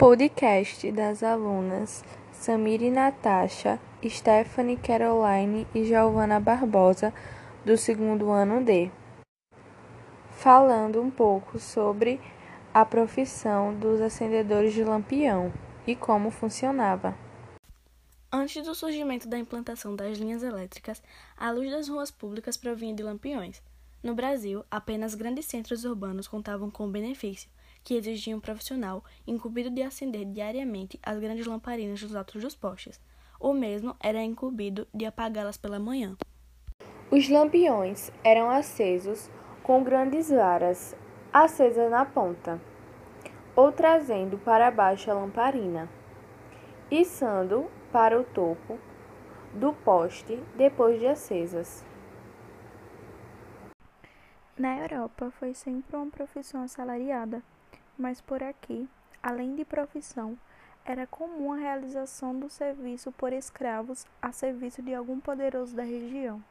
Podcast das alunas Samiri Natasha, Stephanie Caroline e Giovana Barbosa, do segundo ano D. Falando um pouco sobre a profissão dos acendedores de lampião e como funcionava. Antes do surgimento da implantação das linhas elétricas, a luz das ruas públicas provinha de lampiões. No Brasil, apenas grandes centros urbanos contavam com o benefício que exigia um profissional incumbido de acender diariamente as grandes lamparinas dos altos dos postes. O mesmo era incumbido de apagá-las pela manhã. Os lampiões eram acesos com grandes varas acesas na ponta, ou trazendo para baixo a lamparina, içando para o topo do poste depois de acesas. Na Europa foi sempre uma profissão assalariada mas por aqui, além de profissão, era comum a realização do serviço por escravos a serviço de algum poderoso da região.